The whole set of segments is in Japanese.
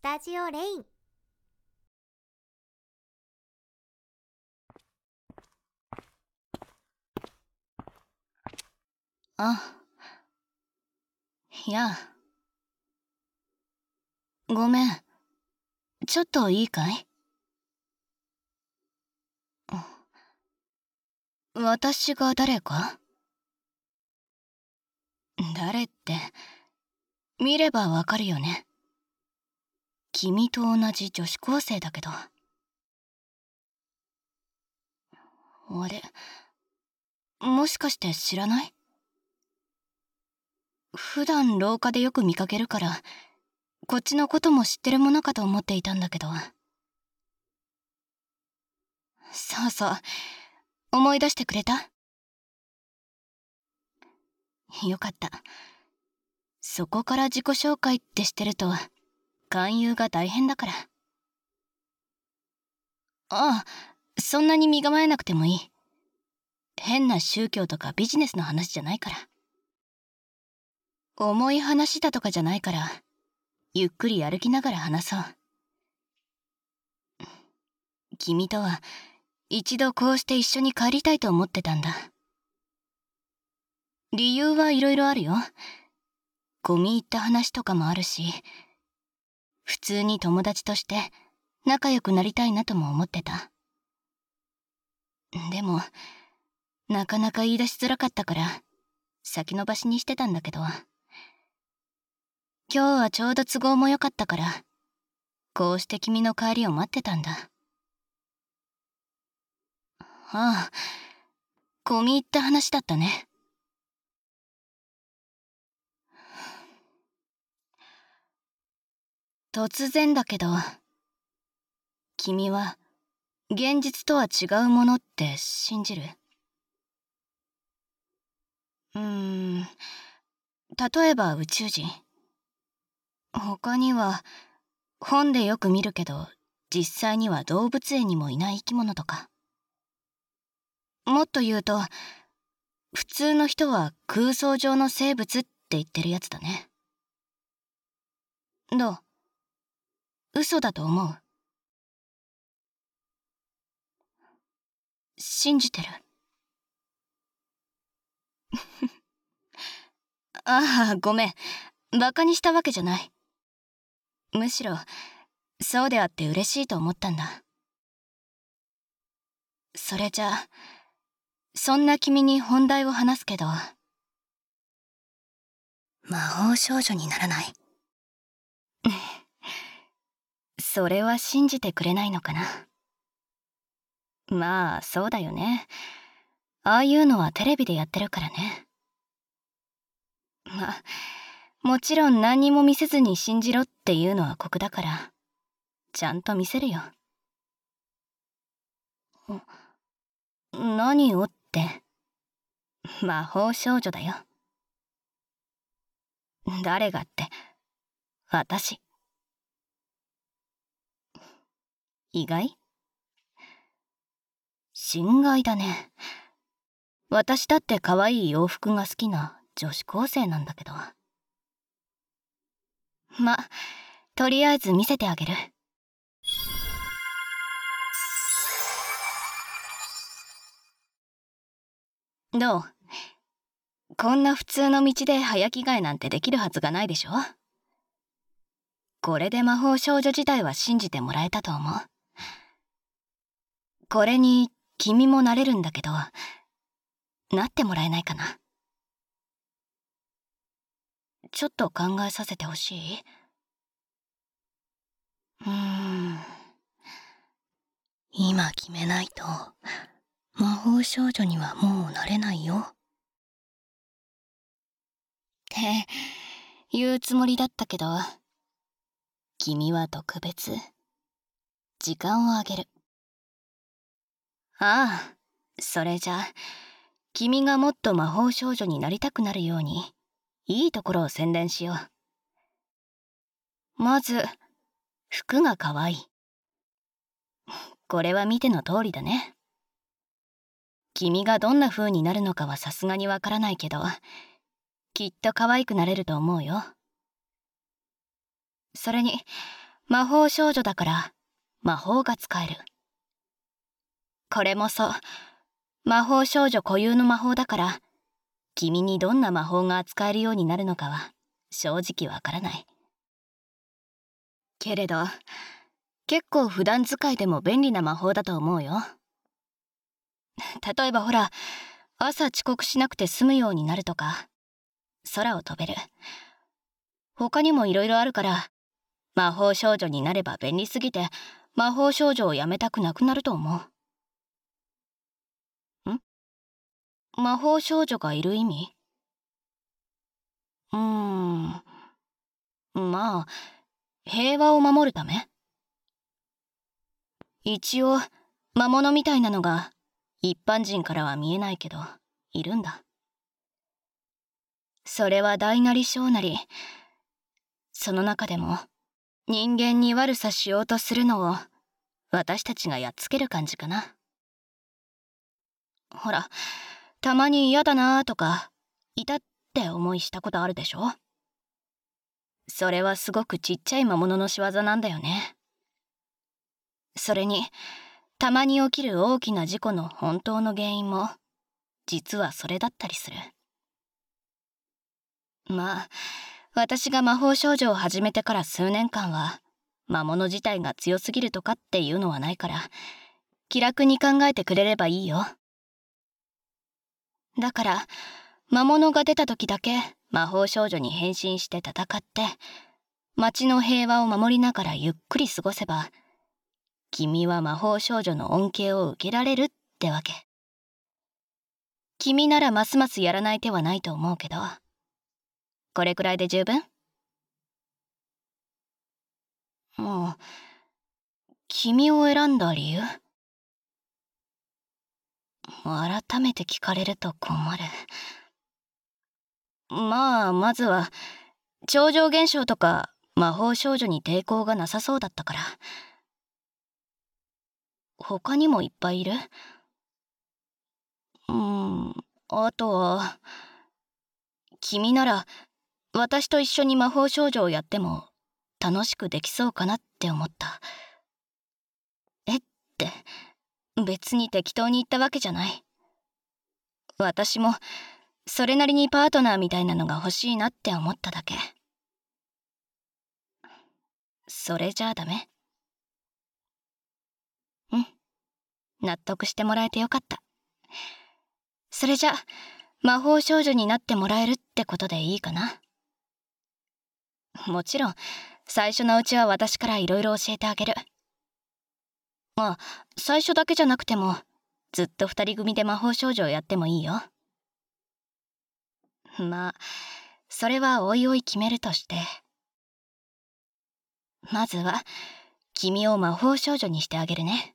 スタジオレイン。あいや。ごめん。ちょっといいかい？私が誰か？誰って。見ればわかるよね。君と同じ女子高生だけど。あれもしかして知らない？普段廊下でよく見かけるからこっちのことも知ってるものかと思っていたんだけど。そうそう思い出してくれた？よかった。そこから自己紹介ってしてると勧誘が大変だから。ああそんなに身構えなくてもいい。変な宗教とかビジネスの話じゃないから。重い話だとかじゃないからゆっくり歩きながら話そう。君とは一度こうして一緒に帰りたいと思ってたんだ。理由はいろいろあるよ。込み入った話とかもあるし普通に友達として仲良くなりたいなとも思ってた。でもなかなか言い出しづらかったから先延ばしにしてたんだけど。今日はちょうど都合も良かったからこうして君の帰りを待ってたんだ。ああ込み入った話だったね。突然だけど君は現実とは違うものって信じる？うーん例えば宇宙人。他には本でよく見るけど実際には動物園にもいない生き物とか。もっと言うと普通の人は空想上の生物って言ってるやつだね。どう？嘘だと思う。信じてる。ああごめん。バカにしたわけじゃない。むしろそうであって嬉しいと思ったんだ。それじゃそんな君に本題を話すけど魔法少女にならない。それは信じてくれないのかな？まあそうだよね。ああいうのはテレビでやってるからね。まあもちろん何にも見せずに信じろっていうのは酷だからちゃんと見せるよ。何をって。魔法少女だよ。誰がって。私。意外？心外だね。私だって可愛い洋服が好きな女子高生なんだけど。まとりあえず見せてあげる。どう？こんな普通の道で早着替えなんてできるはずがないでしょ？これで魔法少女自体は信じてもらえたと思う。これに君もなれるんだけどなってもらえないかな？ちょっと考えさせてほしい？うーん。今決めないと魔法少女にはもうなれないよ。って言うつもりだったけど君は特別。時間をあげる。ああそれじゃ君がもっと魔法少女になりたくなるようにいいところを宣伝しよう。まず服が可愛い。これは見ての通りだね。君がどんな風になるのかはさすがにわからないけどきっと可愛くなれると思うよ。それに魔法少女だから魔法が使える。これもそう。魔法少女固有の魔法だから、君にどんな魔法が扱えるようになるのかは正直わからない。けれど、結構普段使いでも便利な魔法だと思うよ。例えばほら、朝遅刻しなくて済むようになるとか、空を飛べる。他にも色々あるから、魔法少女になれば便利すぎて、魔法少女をやめたくなくなると思う。魔法少女がいる意味？うーん。まあ、平和を守るため？一応、魔物みたいなのが一般人からは見えないけど、いるんだ。それは大なり小なり、その中でも人間に悪さしようとするのを私たちがやっつける感じかな。ほら、たまに嫌だなーとか、いたって思いしたことあるでしょ？それはすごくちっちゃい魔物の仕業なんだよね。それに、たまに起きる大きな事故の本当の原因も、実はそれだったりする。まあ、私が魔法少女を始めてから数年間は、魔物自体が強すぎるとかっていうのはないから、気楽に考えてくれればいいよ。だから、魔物が出た時だけ魔法少女に変身して戦って、街の平和を守りながらゆっくり過ごせば、君は魔法少女の恩恵を受けられるってわけ。君ならますますやらない手はないと思うけど、これくらいで十分？もう、君を選んだ理由？改めて聞かれると困る。まあ、まずは、超常現象とか魔法少女に抵抗がなさそうだったから。他にもいっぱいいる？うん、あとは、君なら私と一緒に魔法少女をやっても楽しくできそうかなって思った。えって別に適当に言ったわけじゃない。私もそれなりにパートナーみたいなのが欲しいなって思っただけ。それじゃあダメ。うん。納得してもらえてよかった。それじゃ魔法少女になってもらえるってことでいいかな。もちろん最初のうちは私からいろいろ教えてあげる。まあ最初だけじゃなくてもずっと2人組で魔法少女をやってもいいよ。まあそれはおいおい決めるとして。まずは君を魔法少女にしてあげるね。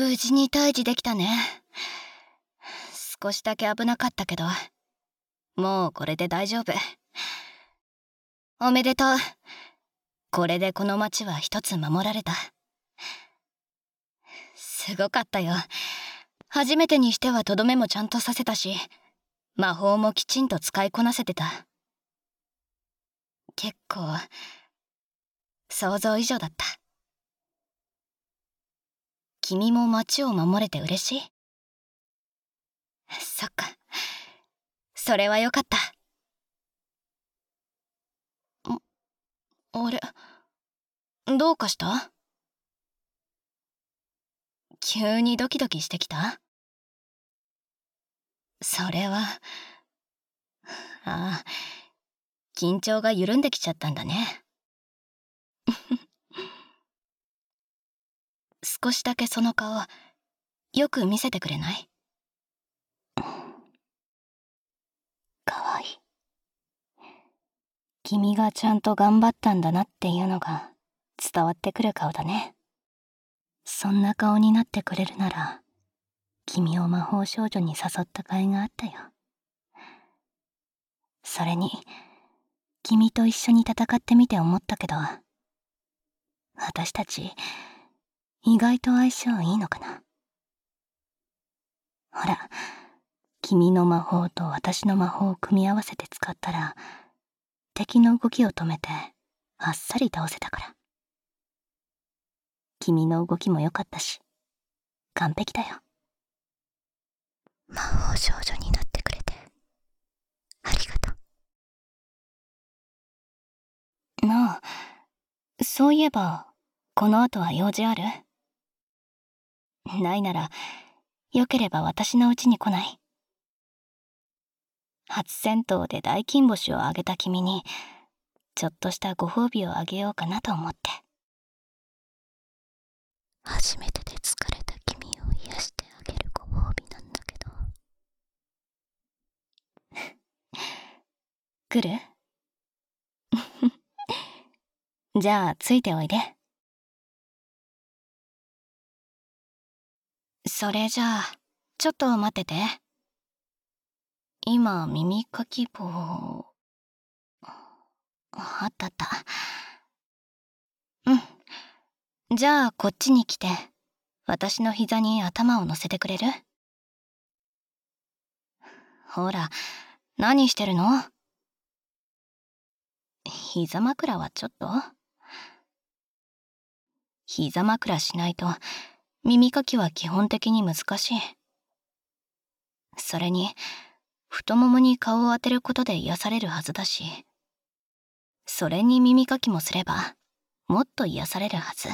無事に退治できたね。少しだけ危なかったけどもうこれで大丈夫。おめでとう。これでこの町は一つ守られた。すごかったよ。初めてにしてはとどめもちゃんとさせたし魔法もきちんと使いこなせてた。結構想像以上だった。君も町を守れて嬉しい？そっか。それはよかった。あれどうかした？急にドキドキしてきた？それはああ緊張が緩んできちゃったんだね。少しだけその顔よく見せてくれない？かわいい。君がちゃんと頑張ったんだなっていうのが伝わってくる顔だね。そんな顔になってくれるなら君を魔法少女に誘った甲斐があったよ。それに君と一緒に戦ってみて思ったけど私たち意外と相性いいのかな？ほら君の魔法と私の魔法を組み合わせて使ったら敵の動きを止めてあっさり倒せたから。君の動きも良かったし完璧だよ。魔法少女になってくれてありがとう。なあそういえばこの後は用事ある？ないならよければ私の家に来ない。初戦闘で大金星をあげた君にちょっとしたご褒美をあげようかなと思って。初めてで疲れた君を癒してあげるご褒美なんだけど。来る？じゃあついておいでそれじゃあちょっと待ってて。今耳かき棒あったあった。うん。じゃあこっちに来て私の膝に頭を乗せてくれる？ほら何してるの？膝枕はちょっと？膝枕しないと耳かきは基本的に難しい。それに、太ももに顔を当てることで癒されるはずだし、それに耳かきもすれば、もっと癒されるはず。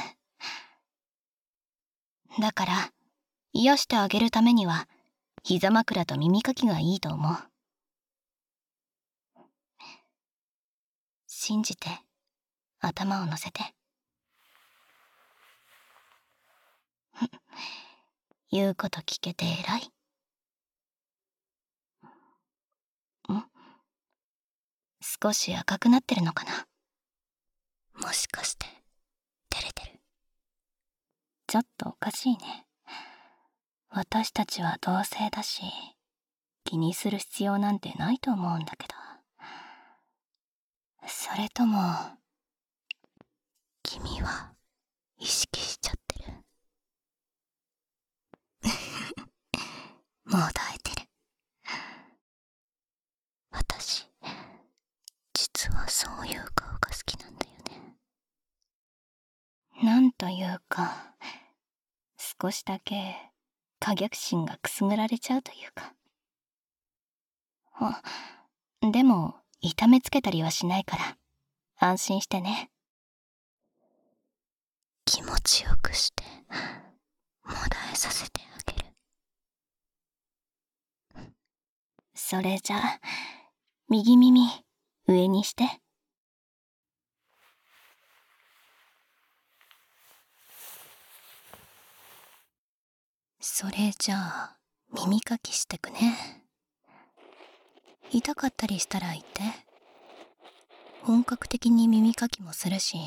だから、癒してあげるためには、膝枕と耳かきがいいと思う。信じて、頭を乗せて。言うこと聞けて偉い。ん？少し赤くなってるのかな？もしかして、照れてる？ちょっとおかしいね。私たちは同性だし、気にする必要なんてないと思うんだけど。それとも、君は意識しちゃってる。もう抱いてる。私、実はそういう顔が好きなんだよね。なんというか、少しだけ可逆心がくすぐられちゃうというか。あ、でも、痛めつけたりはしないから、安心してね。気持ちよくして、もだえさせてあげる。それじゃ、右耳、上にして。それじゃあ、耳かきしてくね。痛かったりしたら言って。本格的に耳かきもするし、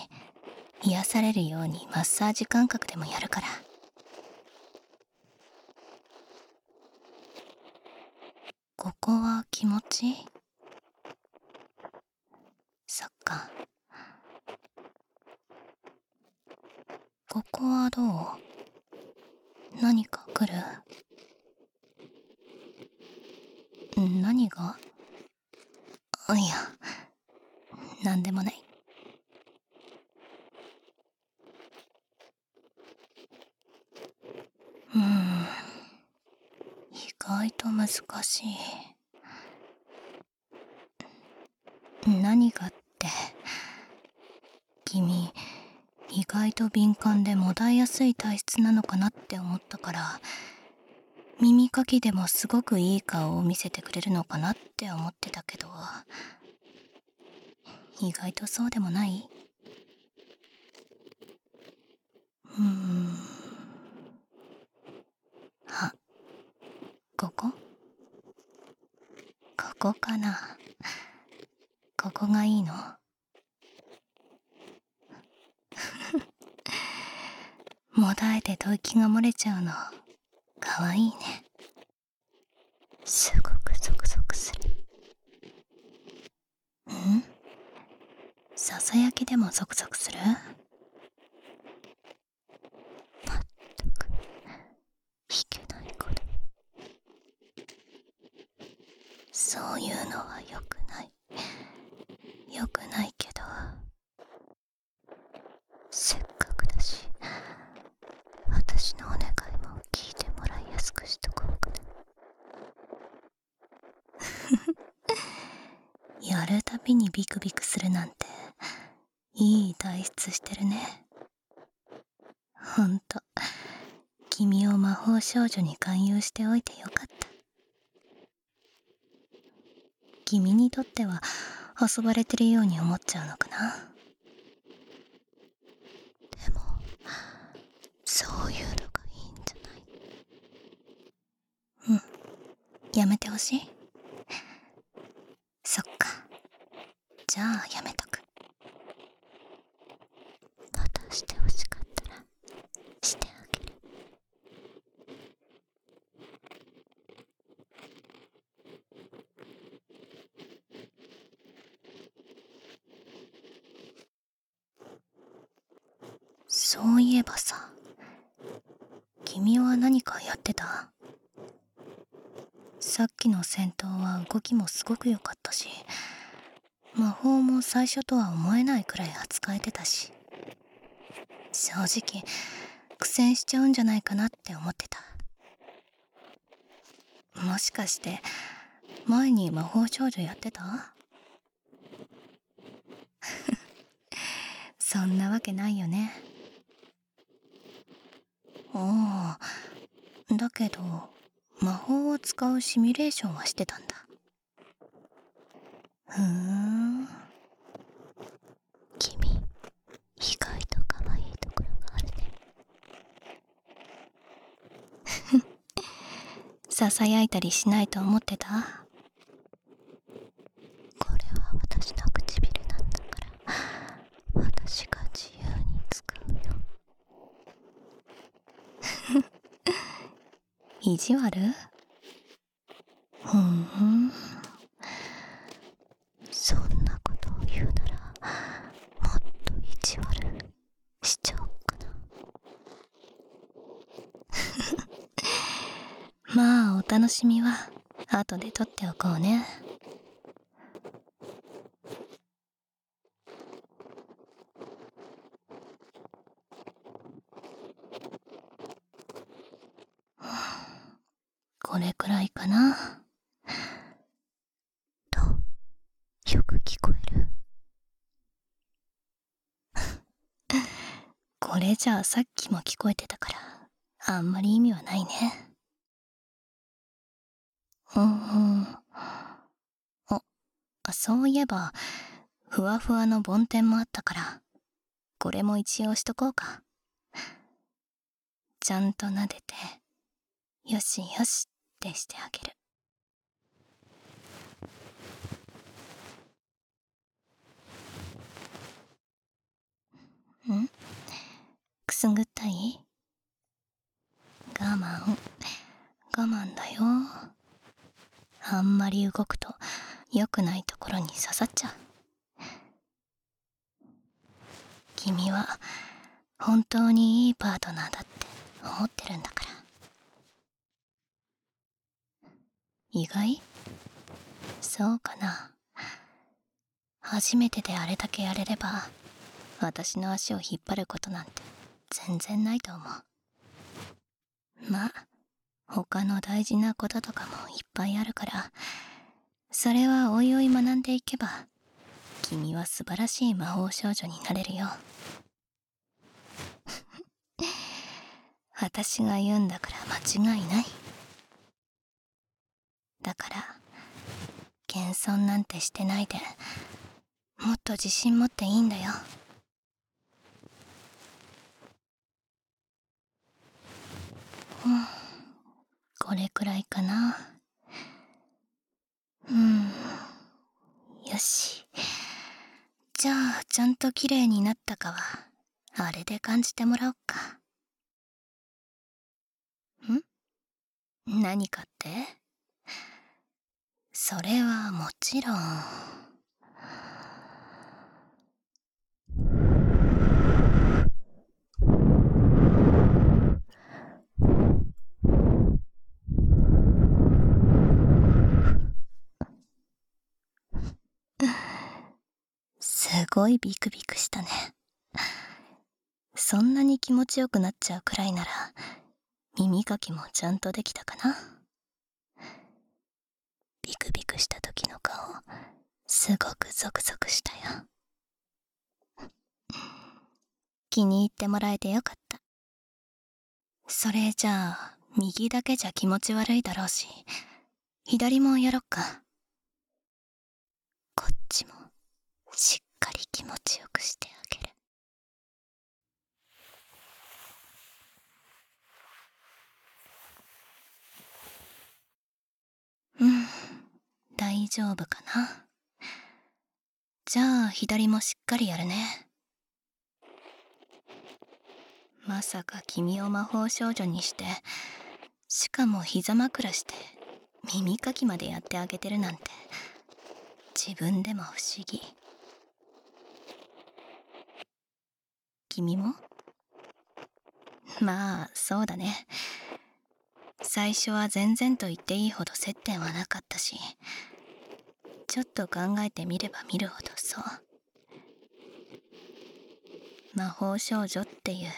癒されるようにマッサージ感覚でもやるから。ここは気持ちいい。そっか。ここはどう？何か来る？何が？いや何でもない。外と難しい。何がって君意外と敏感でもだえやすい体質なのかなって思ったから耳かきでもすごくいい顔を見せてくれるのかなって思ってたけど意外とそうでもない？うーん。あここ？ここかな？ここがいいの？もだえて吐息が漏れちゃうの。かわいいね。すごくゾクゾクする。ん？ささやきでもゾクゾクするま弾けない子だそういうのは良くない良くないけどせっかくだし私のお願いも聞いてもらいやすくしとこうかなやるたびにビクビクするなんていい体質してるねほんと君を魔法少女に勧誘しておいてよかった。君にとっては遊ばれてるように思っちゃうのかな。でもそういうのがいいんじゃない？うん。やめてほしい？そっか。じゃあやめとくまたしてほしかったらしてあげるそういえばさ君は何かやってた？さっきの戦闘は動きもすごく良かったし魔法も最初とは思えないくらい扱えてたし正直苦戦しちゃうんじゃないかなって思ってた。もしかして前に魔法少女やってた？そんなわけないよねああだけど魔法を使うシミュレーションはしてたんだ。ふーん。君意外と可愛いところがあるね。ささやいたりしないと思ってたこれは私の唇なんだから私が自由に使うよ意地悪？ふん。そんなことを言うならもっと意地悪しちゃおっかな。まあお楽しみは後で撮っておこうね。これくらいかな。とよく聞こえる。これじゃあさっきも聞こえてたからあんまり意味はないね。うんうん。あそういえばふわふわの梵天もあったからこれも一応しとこうか。ちゃんと撫でてよしよしってしてあげる。ん？くすぐったい？我慢。我慢だよ。あんまり動くと良くないところに刺さっちゃう。君は本当にいいパートナーだって思ってるんだから。意外？そうかな。初めてであれだけやれれば私の足を引っ張ることなんて全然ないと思う。まあ他の大事なこととかもいっぱいあるからそれはおいおい学んでいけば君は素晴らしい魔法少女になれるよ。私が言うんだから間違いない。だから謙遜なんてしてないでもっと自信持っていいんだよ。うんこれくらいかな。うんよし。じゃあちゃんと綺麗になったかはあれで感じてもらおっか。ん？何かって？それはもちろん。すごいビクビクしたね。そんなに気持ちよくなっちゃうくらいなら耳かきもちゃんとできたかな。クビクした時の顔すごくゾクゾクしたよ。気に入ってもらえてよかった。それじゃあ右だけじゃ気持ち悪いだろうし左もやろっか。こっちもしっかり気持ちよくしてあげる。うん。大丈夫かな？じゃあ左もしっかりやるね。まさか君を魔法少女にしてしかも膝枕して耳かきまでやってあげてるなんて。自分でも不思議。君も？まあそうだね。最初は全然と言っていいほど接点はなかったしちょっと考えてみれば見るほどそう。魔法少女っていう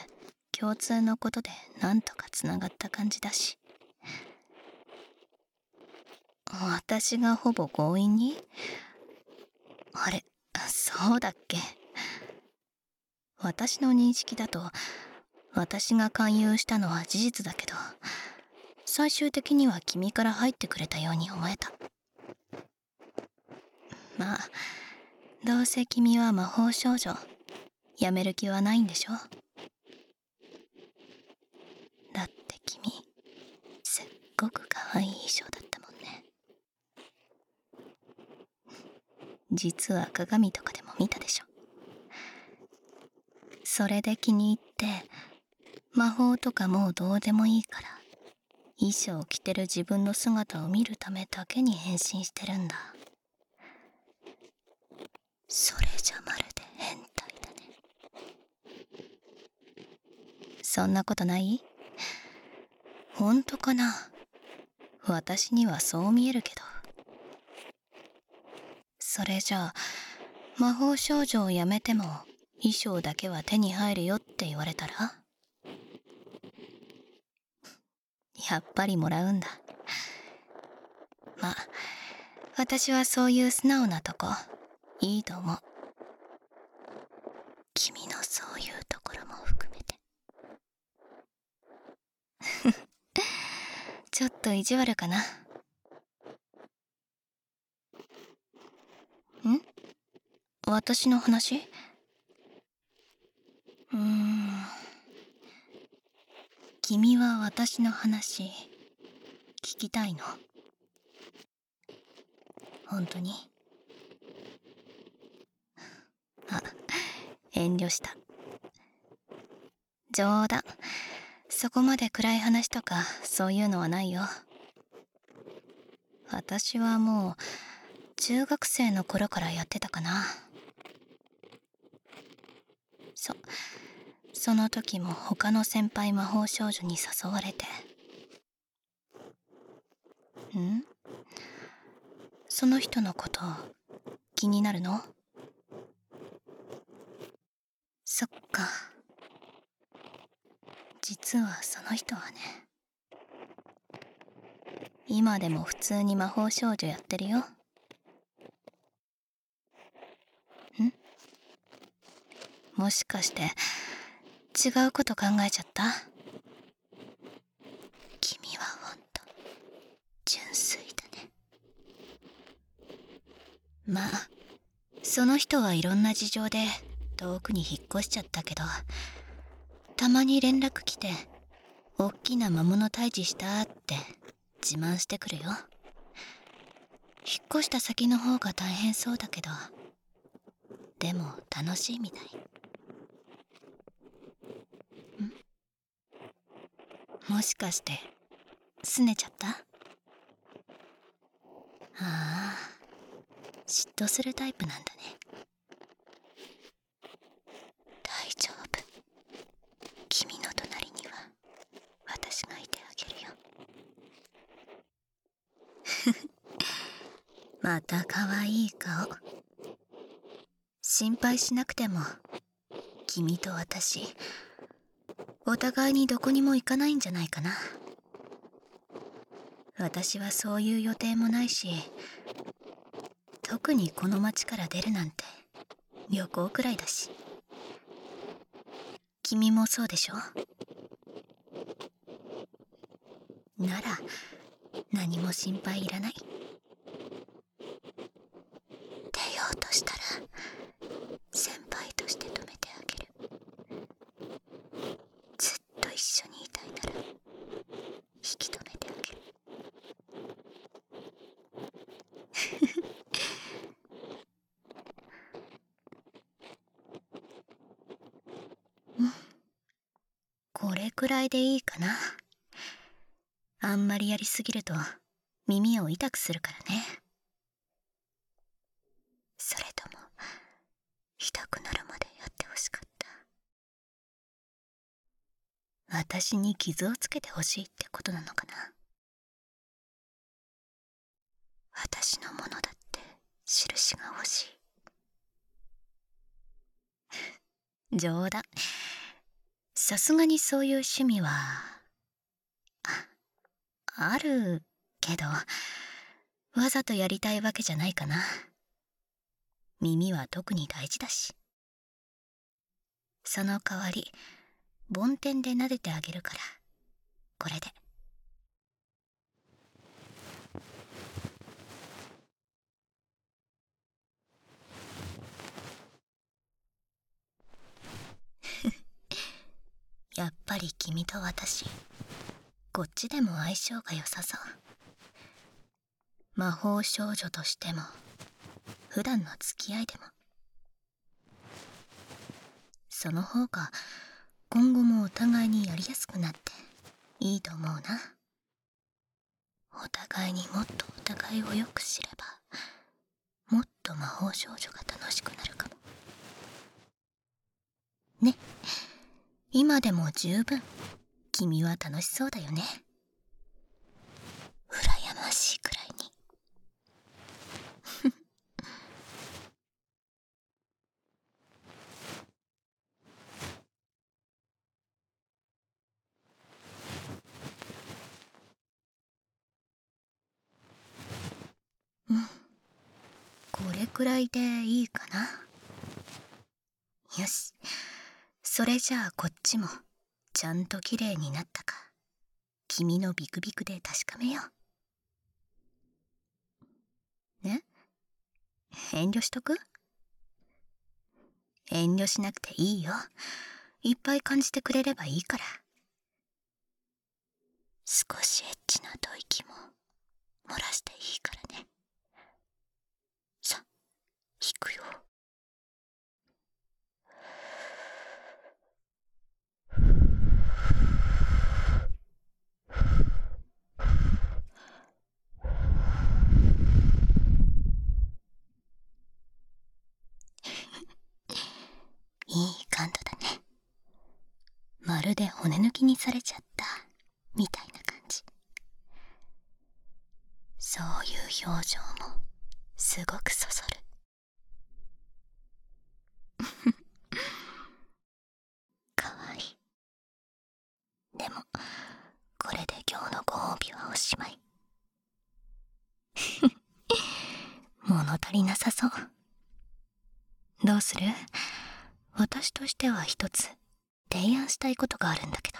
共通のことでなんとかつながった感じだし。私がほぼ強引に？あれそうだっけ？私の認識だと私が勧誘したのは事実だけど最終的には君から入ってくれたように思えた。まあどうせ君は魔法少女やめる気はないんでしょだって君すっごく可愛い衣装だったもんね。実は鏡とかでも見たでしょ。それで気に入って魔法とかもうどうでもいいから。衣装を着てる自分の姿を見るためだけに変身してるんだ。それじゃまるで変態だね。そんなことない？本当かな？私にはそう見えるけど。それじゃあ魔法少女をやめても衣装だけは手に入るよって言われたら？やっぱりもらうんだ。まあ私はそういう素直なとこいいと思う。君のそういうところも含めて。ちょっと意地悪かな。ん？私の話うーん君は私の話聞きたいの。本当に？あ遠慮した。冗談。そこまで暗い話とかそういうのはないよ。私はもう中学生の頃からやってたかなそその時も他の先輩魔法少女に誘われて。ん？その人のこと気になるの？そっか。実はその人はね。今でも普通に魔法少女やってるよ。ん？もしかして違うこと考えちゃった？君はほんと純粋だね。まあその人はいろんな事情で遠くに引っ越しちゃったけどたまに連絡来ておっきな魔物退治したって自慢してくるよ。引っ越した先の方が大変そうだけどでも楽しいみたい。もしかして拗ねちゃった？ああ嫉妬するタイプなんだね。大丈夫。君の隣には私がいてあげるよ。また可愛い顔。心配しなくても君と私お互いにどこにも行かないんじゃないかな。私はそういう予定もないし特にこの町から出るなんて旅行くらいだし。君もそうでしょ？なら何も心配いらない出ようとしたら先輩として止めてあげるずっと一緒にいたいなら引き止めてあげるうんこれくらいでいいかな。あんまりやりすぎると耳を痛くするからね。それとも痛くなるまでやってほしかった。私に傷をつけてほしいってことなのかな。私のものだって印が欲しい。冗談。さすがにそういう趣味はあるけどわざとやりたいわけじゃないかな。耳は特に大事だし。その代わり梵天で撫でてあげるから。これで。やっぱり君と私こっちでも相性が良さそう。魔法少女としても普段の付き合いでも。その方が今後もお互いにやりやすくなっていいと思うな。お互いにもっとお互いをよく知ればもっと魔法少女が楽しくなるかも。ね。っ今でも十分。君は楽しそうだよね。羨ましいくらいに。うん。これくらいでいいかな。よし。それじゃあこっちもちゃんと綺麗になったか。君のビクビクで確かめよう。ね？遠慮しとく？遠慮しなくていいよ。いっぱい感じてくれればいいから。少しエッチな吐息も漏らしていいからね。さ引くよいい感度だね。まるで骨抜きにされちゃった。みたいな感じ。そういう表情もすごくそそる。かわいい。でもこれで今日のご褒美はおしまい。物足りなさそう。どうする？私としては一つ提案したいことがあるんだけど。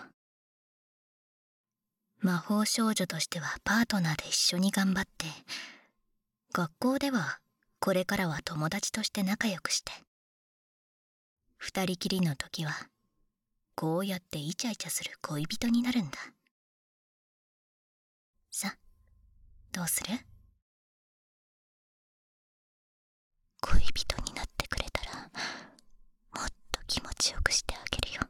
魔法少女としてはパートナーで一緒に頑張って学校ではこれからは友達として仲良くして二人きりの時はこうやってイチャイチャする恋人になるんだ。さどうする？恋人気持ちよくしてあげるよ。